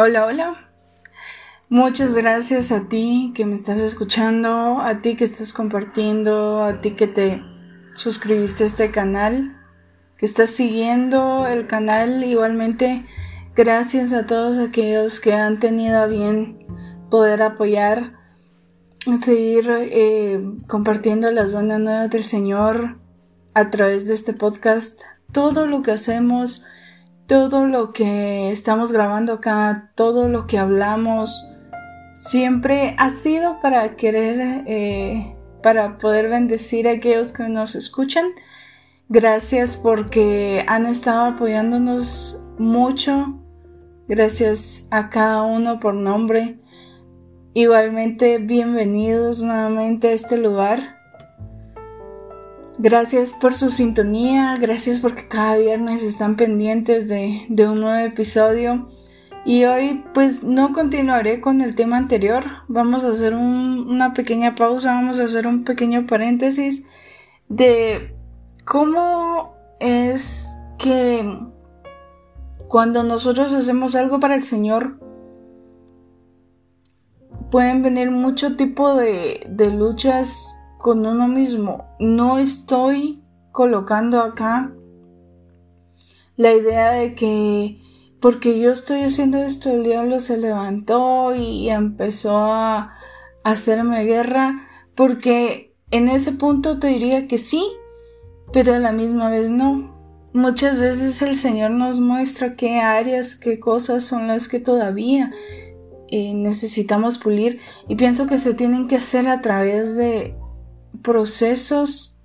Hola, hola. Muchas gracias a ti que me estás escuchando, a ti que estás compartiendo, a ti que te suscribiste a este canal, que estás siguiendo el canal. Igualmente, gracias a todos aquellos que han tenido a bien poder apoyar, seguir eh, compartiendo las buenas nuevas del Señor a través de este podcast. Todo lo que hacemos todo lo que estamos grabando acá, todo lo que hablamos, siempre ha sido para querer, eh, para poder bendecir a aquellos que nos escuchan. Gracias porque han estado apoyándonos mucho. Gracias a cada uno por nombre. Igualmente, bienvenidos nuevamente a este lugar. Gracias por su sintonía, gracias porque cada viernes están pendientes de, un nuevo episodio. Y hoy pues no continuaré con el tema anterior, vamos a hacer una pequeña pausa, vamos a hacer un pequeño paréntesis de cómo es que cuando nosotros hacemos algo para el Señor, pueden venir mucho tipo de, luchas con uno mismo. No estoy colocando acá la idea de que porque yo estoy haciendo esto, el diablo se levantó y empezó a hacerme guerra, porque en ese punto te diría que sí, pero a la misma vez no. Muchas veces el Señor nos muestra qué áreas, qué cosas son las que todavía eh, necesitamos pulir y pienso que se tienen que hacer a través de procesos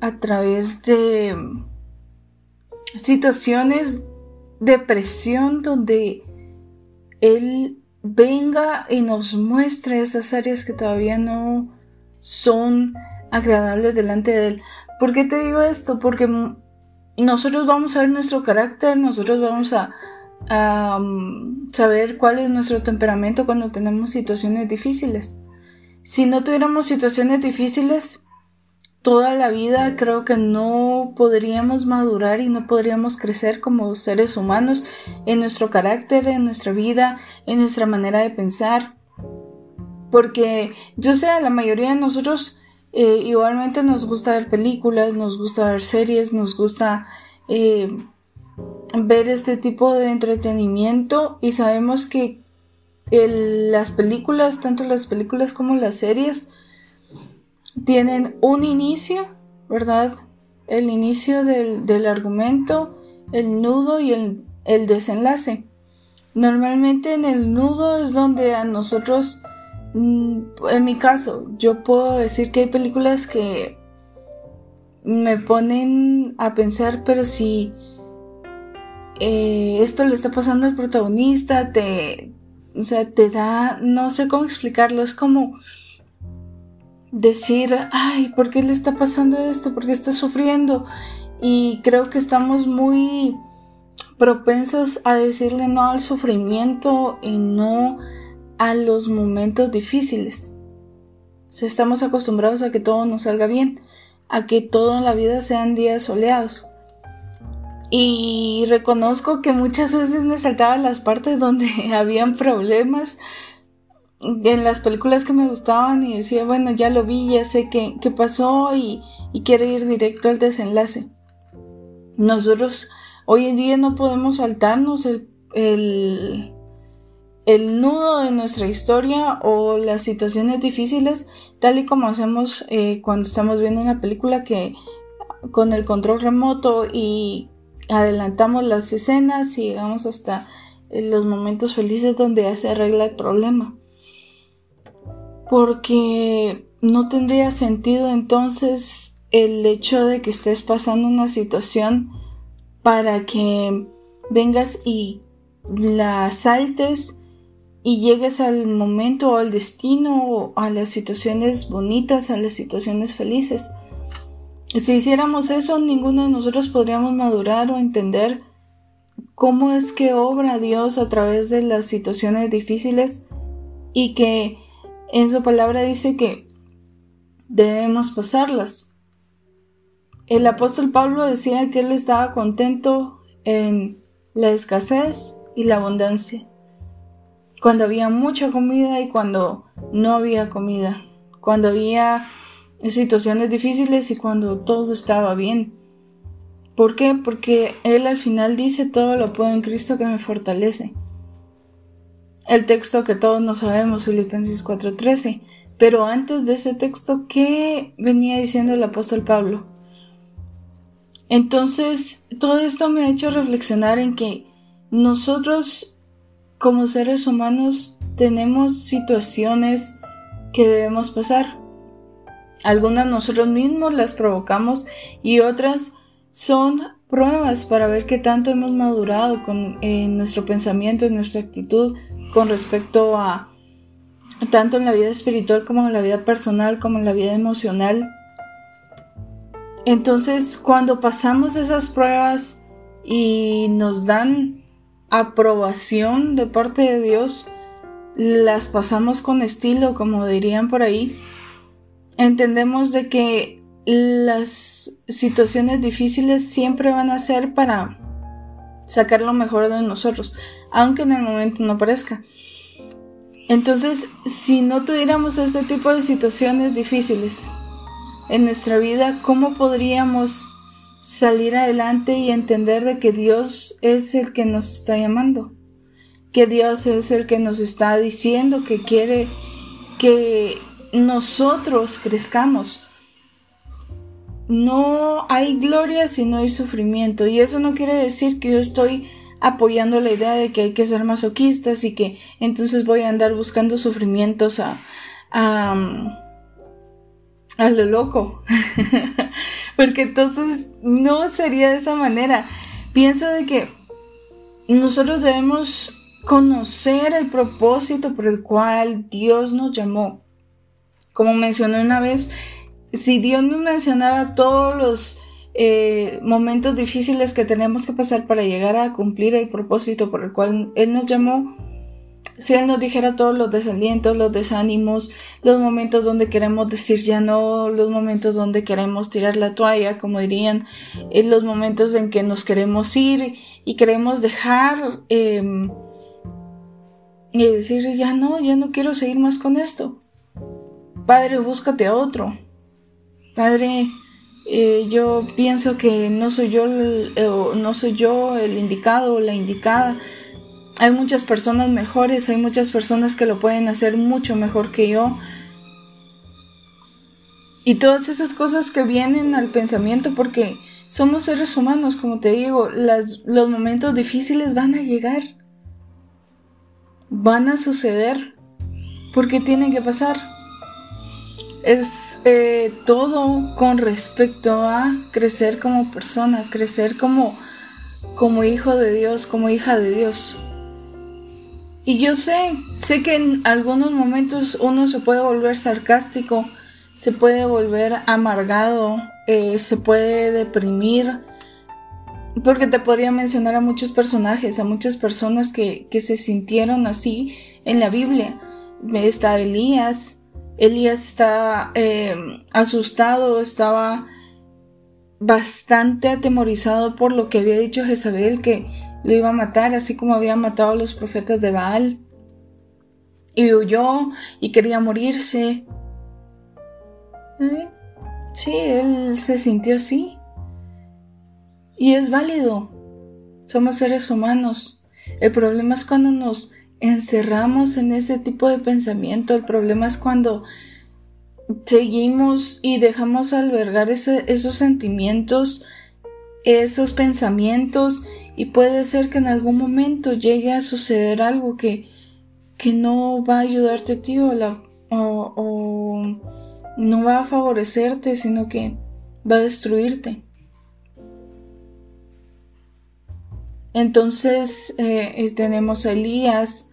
a través de situaciones de presión donde Él venga y nos muestre esas áreas que todavía no son agradables delante de Él. ¿Por qué te digo esto? Porque nosotros vamos a ver nuestro carácter, nosotros vamos a, a um, saber cuál es nuestro temperamento cuando tenemos situaciones difíciles. Si no tuviéramos situaciones difíciles, toda la vida creo que no podríamos madurar y no podríamos crecer como seres humanos en nuestro carácter, en nuestra vida, en nuestra manera de pensar. Porque yo sé, la mayoría de nosotros eh, igualmente nos gusta ver películas, nos gusta ver series, nos gusta eh, ver este tipo de entretenimiento y sabemos que las películas, tanto las películas como las series, tienen un inicio, ¿verdad? El inicio del, argumento, el nudo y el, el, desenlace. Normalmente en el nudo es donde a nosotros, mm, en mi caso, yo puedo decir que hay películas que me ponen a pensar, pero si eh, esto le está pasando al protagonista, te, o sea, te da, no sé cómo explicarlo, es como decir, ay, ¿por qué le está pasando esto? ¿Por qué está sufriendo? Y creo que estamos muy propensos a decirle no al sufrimiento y no a los momentos difíciles. O sea, estamos acostumbrados a que todo nos salga bien, a que todo en la vida sean días soleados. Y reconozco que muchas veces me saltaban las partes donde habían problemas en las películas que me gustaban y decía, bueno, ya lo vi, ya sé qué, qué pasó y, quiero ir directo al desenlace. Nosotros hoy en día no podemos saltarnos el, el, el nudo de nuestra historia o las situaciones difíciles tal y como hacemos eh, cuando estamos viendo una película que con el control remoto y adelantamos las escenas y llegamos hasta los momentos felices donde ya se arregla el problema. Porque no tendría sentido entonces el hecho de que estés pasando una situación para que vengas y la saltes y llegues al momento o al destino a las situaciones bonitas, a las situaciones felices. Si hiciéramos eso, ninguno de nosotros podríamos madurar o entender cómo es que obra Dios a través de las situaciones difíciles y que en su palabra dice que debemos pasarlas. El apóstol Pablo decía que él estaba contento en la escasez y la abundancia. Cuando había mucha comida y cuando no había comida. Cuando había situaciones difíciles y cuando todo estaba bien. ¿Por qué? Porque Él al final dice todo lo puedo en Cristo que me fortalece. El texto que todos no sabemos, Filipenses 4:13. Pero antes de ese texto, ¿qué venía diciendo el apóstol Pablo? Entonces, todo esto me ha hecho reflexionar en que nosotros como seres humanos tenemos situaciones que debemos pasar. Algunas nosotros mismos las provocamos y otras son pruebas para ver qué tanto hemos madurado con, en nuestro pensamiento, en nuestra actitud con respecto a tanto en la vida espiritual como en la vida personal, como en la vida emocional. Entonces, cuando pasamos esas pruebas y nos dan aprobación de parte de Dios, las pasamos con estilo, como dirían por ahí, entendemos de que las situaciones difíciles siempre van a ser para sacar lo mejor de nosotros, aunque en el momento no parezca. Entonces, si no tuviéramos este tipo de situaciones difíciles en nuestra vida, ¿cómo podríamos salir adelante y entender de que Dios es el que nos está llamando? Que Dios es el que nos está diciendo que quiere que nosotros crezcamos. No hay gloria si no hay sufrimiento y eso no quiere decir que yo estoy apoyando la idea de que hay que ser masoquistas y que entonces voy a andar buscando sufrimientos a, a, a lo loco. Porque entonces no sería de esa manera. Pienso de que nosotros debemos conocer el propósito por el cual Dios nos llamó. Como mencioné una vez, si Dios nos mencionara todos los eh, momentos difíciles que tenemos que pasar para llegar a cumplir el propósito por el cual Él nos llamó, si Él nos dijera todos los desalientos, los desánimos, los momentos donde queremos decir ya no, los momentos donde queremos tirar la toalla, como dirían, eh, los momentos en que nos queremos ir y queremos dejar em, y decir ya no, ya no quiero seguir más con esto. Padre, búscate a otro. Padre, eh, yo pienso que no soy yo, el, eh, no soy yo el indicado o la indicada. Hay muchas personas mejores, hay muchas personas que lo pueden hacer mucho mejor que yo. Y todas esas cosas que vienen al pensamiento porque somos seres humanos, como te digo, los momentos difíciles van a llegar. Van a suceder. Porque tienen que pasar. Es eh, todo con respecto a crecer como persona, crecer como, como hijo de Dios, como hija de Dios. Y yo sé, sé que en algunos momentos uno se puede volver sarcástico, se puede volver amargado, eh, se puede deprimir, porque te podría mencionar a muchos personajes, a muchas personas que, que se sintieron así en la Biblia. Está Elías, Elías está eh, asustado, estaba bastante atemorizado por lo que había dicho Jezabel, que lo iba a matar, así como había matado a los profetas de Baal. Y huyó y quería morirse. ¿Eh? Sí, él se sintió así. Y es válido. Somos seres humanos. El problema es cuando nos encerramos en ese tipo de pensamiento. El problema es cuando seguimos y dejamos albergar esos sentimientos, esos pensamientos y puede ser que en algún momento llegue a suceder algo que, que no va a ayudarte a ti o, no va a favorecerte, sino que va a destruirte. Entonces eh, tenemos a Elías,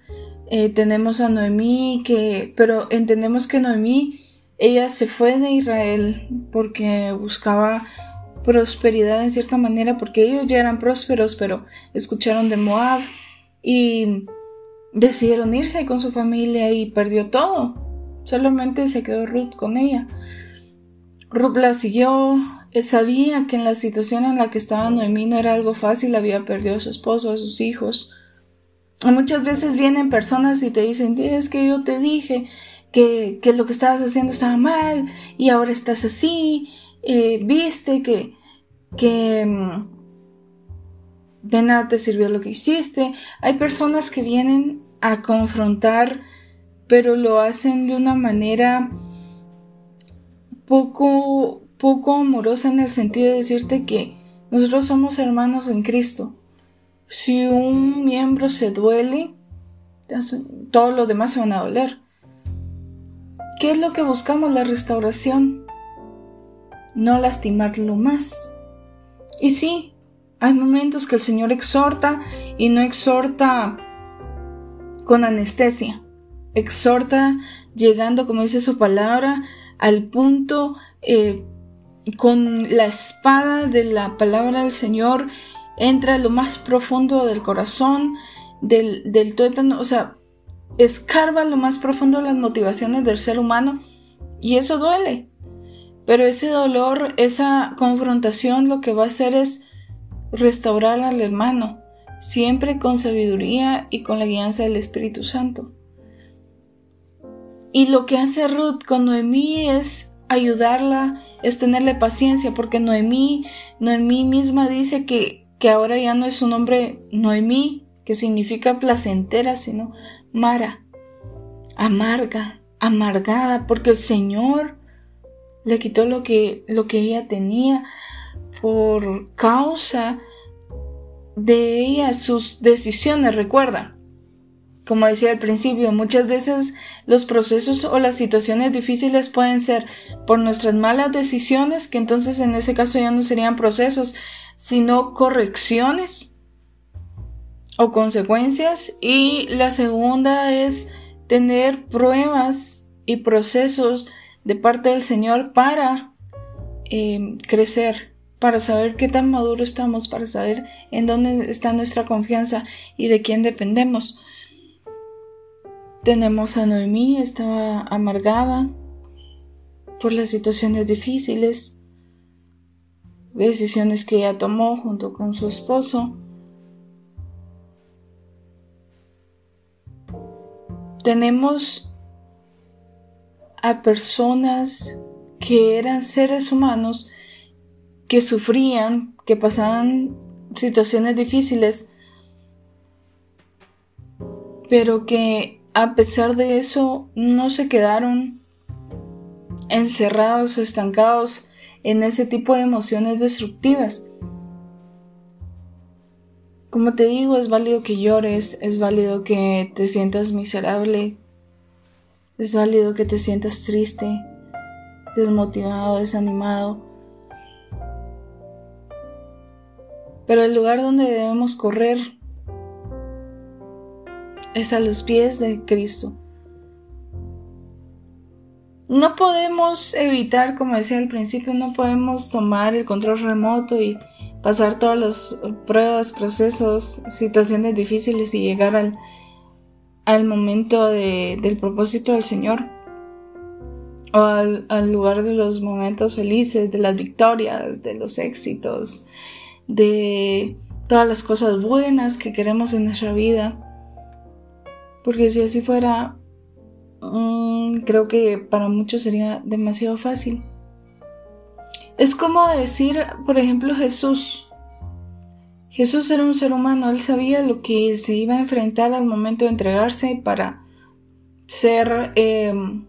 eh, tenemos a Noemí, que, pero entendemos que Noemí, ella se fue de Israel porque buscaba prosperidad en cierta manera, porque ellos ya eran prósperos, pero escucharon de Moab y decidieron irse con su familia y perdió todo. Solamente se quedó Ruth con ella. Ruth la siguió, eh, sabía que en la situación en la que estaba Noemí no era algo fácil, había perdido a su esposo, a sus hijos, Muchas veces vienen personas y te dicen, es que yo te dije que, lo que estabas haciendo estaba mal y ahora estás así, eh, viste que, que mm, de nada te sirvió lo que hiciste. Hay personas que vienen a confrontar, pero lo hacen de una manera poco, poco amorosa en el sentido de decirte que nosotros somos hermanos en Cristo. Si un miembro se duele, todos los demás se van a doler. ¿Qué es lo que buscamos? La restauración. No lastimarlo más. Y sí, hay momentos que el Señor exhorta y no exhorta con anestesia. Exhorta llegando, como dice su palabra, al punto eh, con la espada de la palabra del Señor entra lo más profundo del corazón, del, del tuétano, o sea, escarba lo más profundo las motivaciones del ser humano y eso duele. Pero ese dolor, esa confrontación lo que va a hacer es restaurar al hermano, siempre con sabiduría y con la guianza del Espíritu Santo. Y lo que hace Ruth con Noemí es ayudarla, es tenerle paciencia, porque Noemí, Noemí misma dice que, que ahora ya no es su nombre Noemí, que significa placentera, sino Mara, amarga, amargada, porque el Señor le quitó lo que, lo que ella tenía por causa de ella, sus decisiones, recuerda. Como decía al principio, muchas veces los procesos o las situaciones difíciles pueden ser por nuestras malas decisiones, que entonces en ese caso ya no serían procesos, sino correcciones o consecuencias. Y la segunda es tener pruebas y procesos de parte del Señor para eh, crecer, para saber qué tan maduro estamos, para saber en dónde está nuestra confianza y de quién dependemos. Tenemos a Noemí, estaba amargada por las situaciones difíciles, decisiones que ella tomó junto con su esposo. Tenemos a personas que eran seres humanos que sufrían, que pasaban situaciones difíciles, pero que a pesar de eso no se quedaron encerrados o estancados en ese tipo de emociones destructivas. Como te digo, es válido que llores, es válido que te sientas miserable, es válido que te sientas triste, desmotivado, desanimado. Pero el lugar donde debemos correr es a los pies de Cristo. No podemos evitar, como decía al principio, no podemos tomar el control remoto y pasar todas las pruebas, procesos, situaciones difíciles y llegar al, al momento del propósito del Señor o al, al, lugar de los momentos felices, de las victorias, de los éxitos, de todas las cosas buenas que queremos en nuestra vida. Porque si así fuera, mm, creo que para muchos sería demasiado fácil. Es como decir, por ejemplo, Jesús. Jesús era un ser humano, él sabía lo que se iba a enfrentar al momento de entregarse para ser em,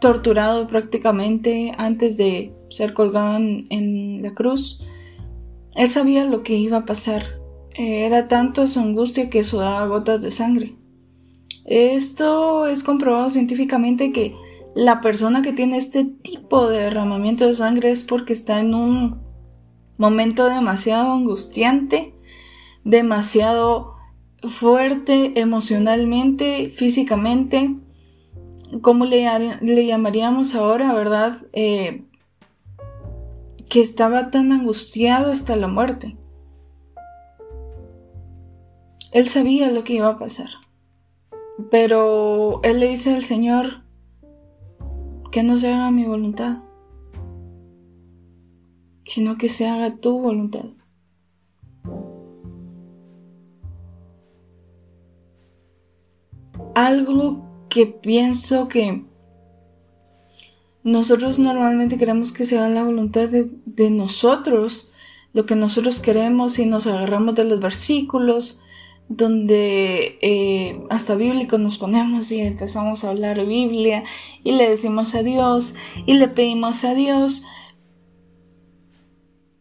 torturado prácticamente antes de ser colgado en la cruz. Él sabía lo que iba a pasar. Era tanto su angustia que sudaba gotas de sangre. Esto es comprobado científicamente que la persona que tiene este tipo de derramamiento de sangre es porque está en un momento demasiado angustiante, demasiado fuerte emocionalmente, físicamente, ¿cómo le, le llamaríamos ahora, verdad? Eh, que estaba tan angustiado hasta la muerte. Él sabía lo que iba a pasar. Pero él le dice al Señor que no se haga mi voluntad, sino que se haga tu voluntad. algo que pienso que nosotros normalmente queremos que sea la voluntad de, nosotros, lo que nosotros queremos y nos agarramos de los versículos donde eh, hasta bíblico nos ponemos y empezamos a hablar Biblia y le decimos a Dios y le pedimos a Dios,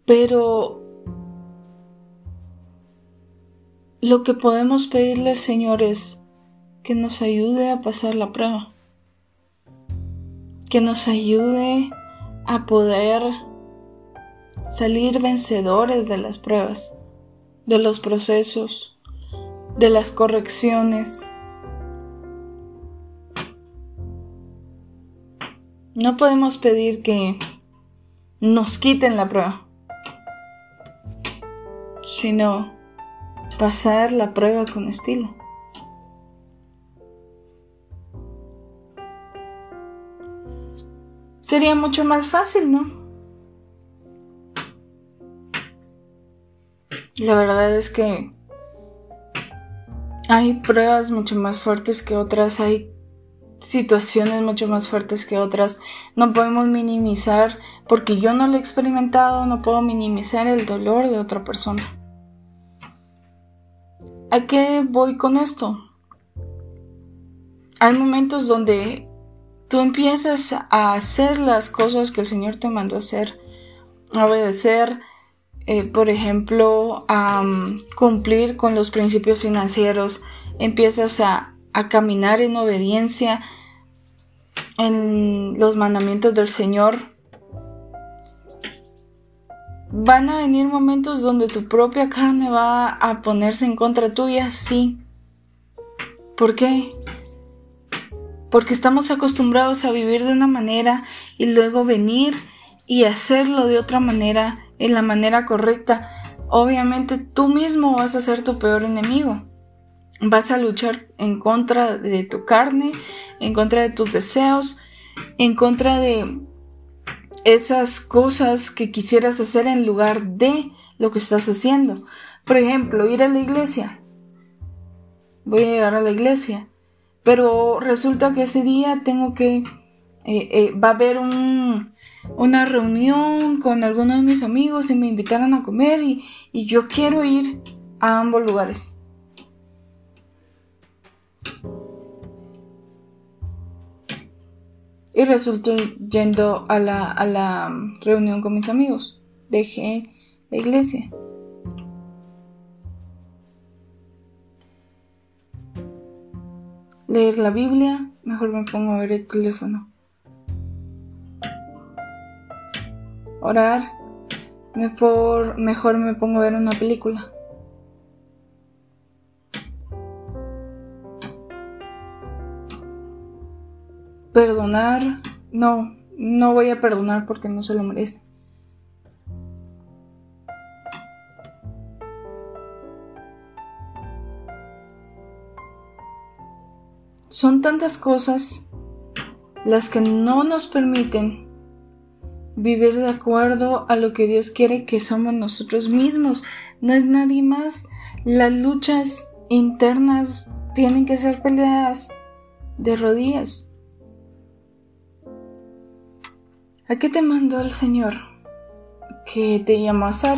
pero lo que podemos pedirle Señor es que nos ayude a pasar la prueba, que nos ayude a poder salir vencedores de las pruebas, de los procesos, de las correcciones. No podemos pedir que nos quiten la prueba, sino pasar la prueba con estilo. Sería mucho más fácil, ¿no? La verdad es que hay pruebas mucho más fuertes que otras, hay situaciones mucho más fuertes que otras. No podemos minimizar, porque yo no lo he experimentado, no puedo minimizar el dolor de otra persona. ¿A qué voy con esto? Hay momentos donde tú empiezas a hacer las cosas que el Señor te mandó hacer, a obedecer, eh, por ejemplo, a cumplir con los principios financieros, empiezas a, a caminar en obediencia en los mandamientos del Señor, Van a venir momentos donde tu propia carne va a ponerse en contra tuya, sí. ¿Por qué? Porque estamos acostumbrados a vivir de una manera y luego venir y hacerlo de otra manera, en la manera correcta. Obviamente tú mismo vas a ser tu peor enemigo. Vas a luchar en contra de tu carne, en contra de tus deseos, en contra de esas cosas que quisieras hacer en lugar de lo que estás haciendo. Por ejemplo, ir a la iglesia. Voy a llegar a la iglesia. Pero resulta que ese día tengo que... Eh, eh, va a haber una reunión con algunos de mis amigos y me invitaron a comer y, y yo quiero ir a ambos lugares. y resultó yendo a la, a la reunión con mis amigos. Dejé la iglesia. Leer la Biblia, mejor me pongo a ver el teléfono. Orar, mejor, mejor me pongo a ver una película. Perdonar, no, no voy a perdonar porque no se lo merece. Son tantas cosas las que no nos permiten vivir de acuerdo a lo que Dios quiere que somos nosotros mismos, no es nadie más. Las luchas internas tienen que ser peleadas de rodillas. ¿A qué te mandó el Señor? Que te llamó a hacer.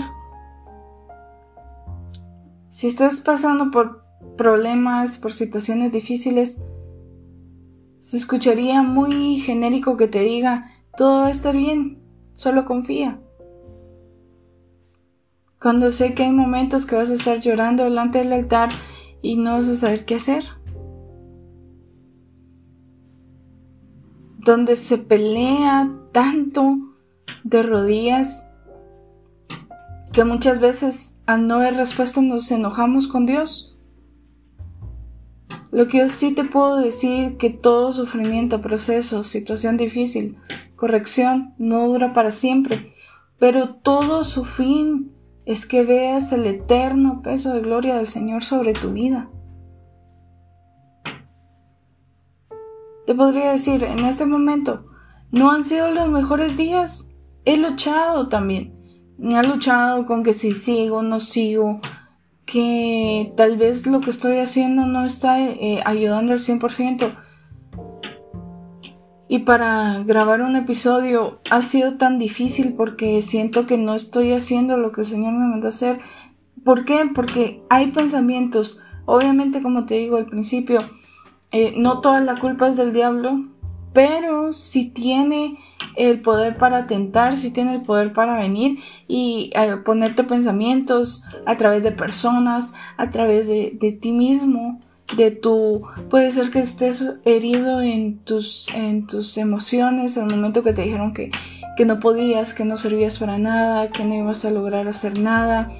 Si estás pasando por problemas, por situaciones difíciles, se escucharía muy genérico que te diga, todo está bien, solo confía. Cuando sé que hay momentos que vas a estar llorando delante del altar y no vas a saber qué hacer. donde se pelea tanto de rodillas que muchas veces al no haber respuesta nos enojamos con Dios. Lo que yo sí te puedo decir que todo sufrimiento, proceso, situación difícil, corrección no dura para siempre, pero todo su fin es que veas el eterno peso de gloria del Señor sobre tu vida. Te podría decir, en este momento, no han sido los mejores días. He luchado también. He luchado con que si sigo, no sigo, que tal vez lo que estoy haciendo no está eh, ayudando al 100%. Y para grabar un episodio ha sido tan difícil porque siento que no estoy haciendo lo que el Señor me mandó hacer. ¿Por qué? Porque hay pensamientos. Obviamente, como te digo al principio, eh, no toda la culpa es del diablo, pero si tiene el poder para tentar, si tiene el poder para venir y eh, ponerte pensamientos a través de personas, a través de, de, ti mismo, de tu, puede ser que estés herido en tus, en tus emociones al momento que te dijeron que, que no podías, que no servías para nada, que no ibas a lograr hacer nada,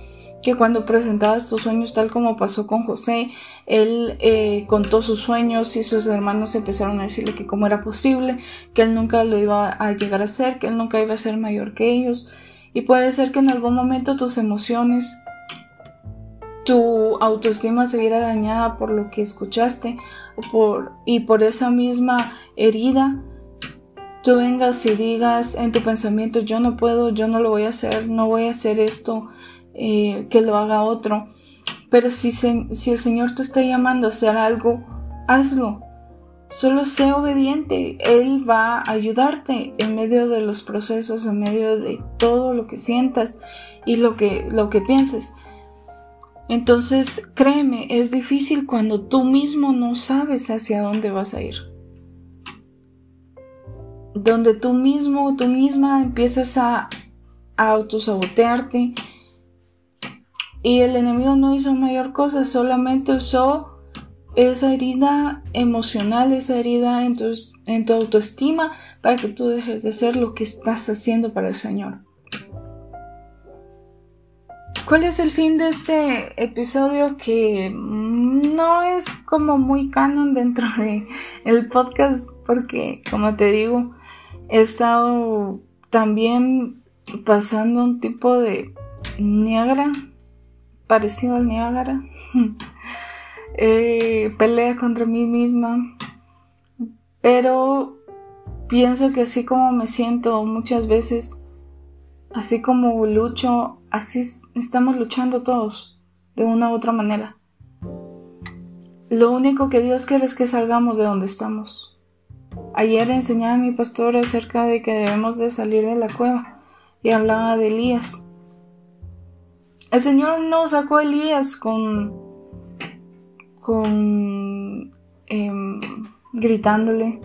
que cuando presentabas tus sueños, tal como pasó con José, él eh, contó sus sueños y sus hermanos empezaron a decirle que cómo era posible, que él nunca lo iba a llegar a ser, que él nunca iba a ser mayor que ellos. Y puede ser que en algún momento tus emociones, tu autoestima se viera dañada por lo que escuchaste por, y por esa misma herida. Tú vengas y digas en tu pensamiento, yo no puedo, yo no lo voy a hacer, no voy a hacer esto, eh, que lo haga otro. Pero si, si el Señor te está llamando a hacer algo, hazlo. Solo sé obediente. Él va a ayudarte en medio de los procesos, en medio de todo lo que sientas y lo que, lo que pienses. Entonces, créeme, es difícil cuando tú mismo no sabes hacia dónde vas a ir. Donde tú mismo, tú misma empiezas a, a autosabotearte, y el enemigo no hizo mayor cosa, solamente usó esa herida emocional, esa herida en tu, en tu autoestima para que tú dejes de ser lo que estás haciendo para el Señor. ¿Cuál es el fin de este episodio que no es como muy canon dentro de podcast? Porque, como te digo, he estado también pasando un tipo de Niagara parecido al Niágara. eh, pelea contra mí misma. Pero pienso que así como me siento muchas veces, así como lucho, así estamos luchando todos, de una u otra manera. Lo único que Dios quiere es que salgamos de donde estamos. Ayer enseñaba a mi pastor acerca de que debemos de salir de la cueva y hablaba de Elías. El Señor no sacó a Elías con. con. Em, gritándole.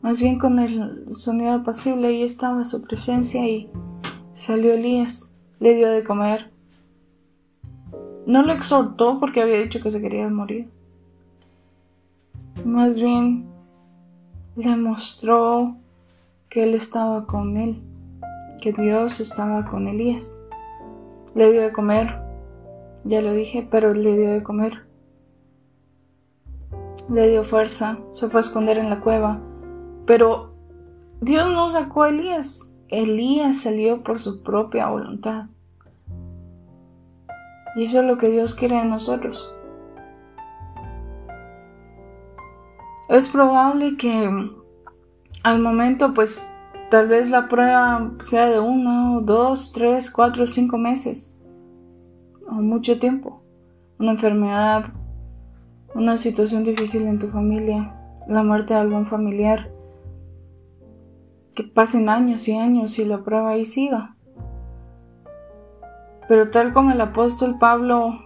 Más bien con el sonido apacible. Ahí estaba su presencia y salió Elías. Le dio de comer. No lo exhortó porque había dicho que se quería morir. Más bien le mostró que él estaba con él, que Dios estaba con Elías. Le dio de comer, ya lo dije, pero le dio de comer. Le dio fuerza, se fue a esconder en la cueva. Pero Dios no sacó a Elías. Elías salió por su propia voluntad. Y eso es lo que Dios quiere de nosotros. Es probable que al momento pues Tal vez la prueba sea de uno, dos, tres, cuatro, cinco meses o mucho tiempo. Una enfermedad, una situación difícil en tu familia, la muerte de algún familiar. Que pasen años y años y la prueba ahí siga. Pero tal como el apóstol Pablo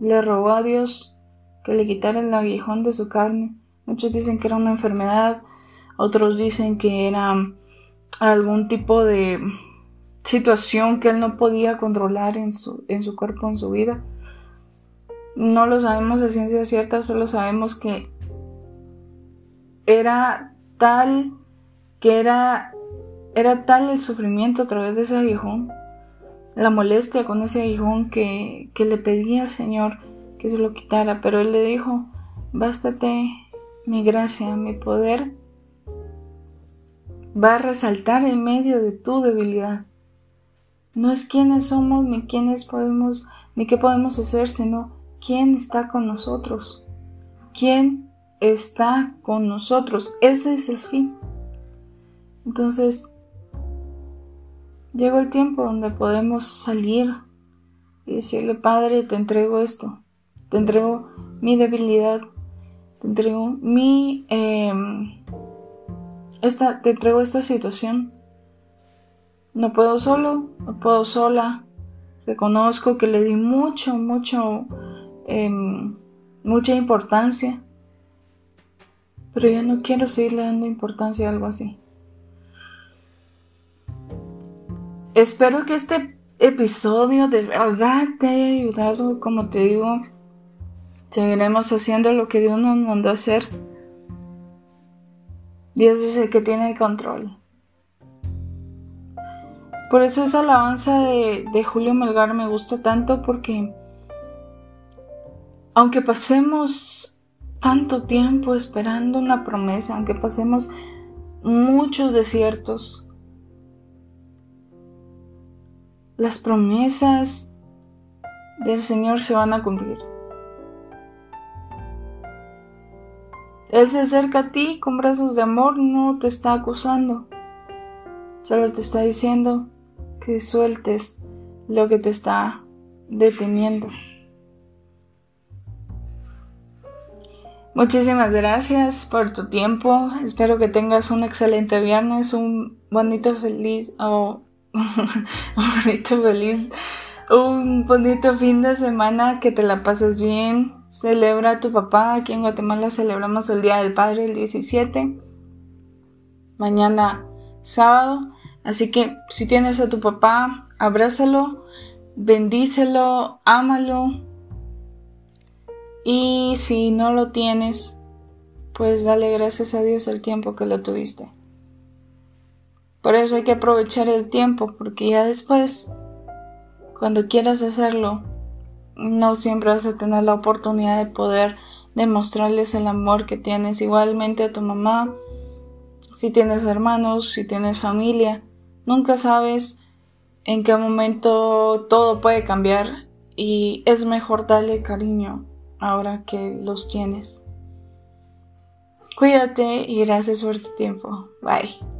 le rogó a Dios que le quitara el aguijón de su carne, muchos dicen que era una enfermedad, otros dicen que era algún tipo de situación que él no podía controlar en su, en su cuerpo, en su vida. No lo sabemos de ciencia cierta, solo sabemos que era tal, que era, era tal el sufrimiento a través de ese aguijón, la molestia con ese aguijón que, que le pedía al Señor que se lo quitara, pero él le dijo, bástate mi gracia, mi poder va a resaltar en medio de tu debilidad. No es quiénes somos ni quiénes podemos ni qué podemos hacer, sino quién está con nosotros. ¿Quién está con nosotros? Ese es el fin. Entonces, llegó el tiempo donde podemos salir y decirle, Padre, te entrego esto, te entrego mi debilidad, te entrego mi... Em, esta, te entrego esta situación. No puedo solo, no puedo sola. Reconozco que le di mucho, mucho, em, mucha importancia. Pero ya no quiero seguirle dando importancia a algo así. Espero que este episodio de verdad te haya ayudado, como te digo. Seguiremos haciendo lo que Dios nos mandó hacer. Dios es el que tiene el control. Por eso esa alabanza de, Julio Melgar me gusta tanto porque aunque pasemos tanto tiempo esperando una promesa, aunque pasemos muchos desiertos, las promesas del Señor se van a cumplir. Él se acerca a ti con brazos de amor, no te está acusando, solo te está diciendo que sueltes lo que te está deteniendo. Muchísimas gracias por tu tiempo. Espero que tengas un excelente viernes, un bonito feliz o un bonito feliz, un bonito fin de semana, que te la pases bien. Celebra a tu papá. Aquí en Guatemala celebramos el Día del Padre el 17. Mañana sábado. Así que si tienes a tu papá, abrázalo, bendícelo, ámalo, y si no lo tienes, pues dale gracias a Dios el tiempo que lo tuviste. Por eso hay que aprovechar el tiempo, porque ya después, cuando quieras hacerlo, no siempre vas a tener la oportunidad de poder demostrarles el amor que tienes igualmente a tu mamá, si tienes hermanos, si tienes familia, nunca sabes en qué momento todo puede cambiar y es mejor darle cariño ahora que los tienes. Cuídate y gracias por tu tiempo. Bye.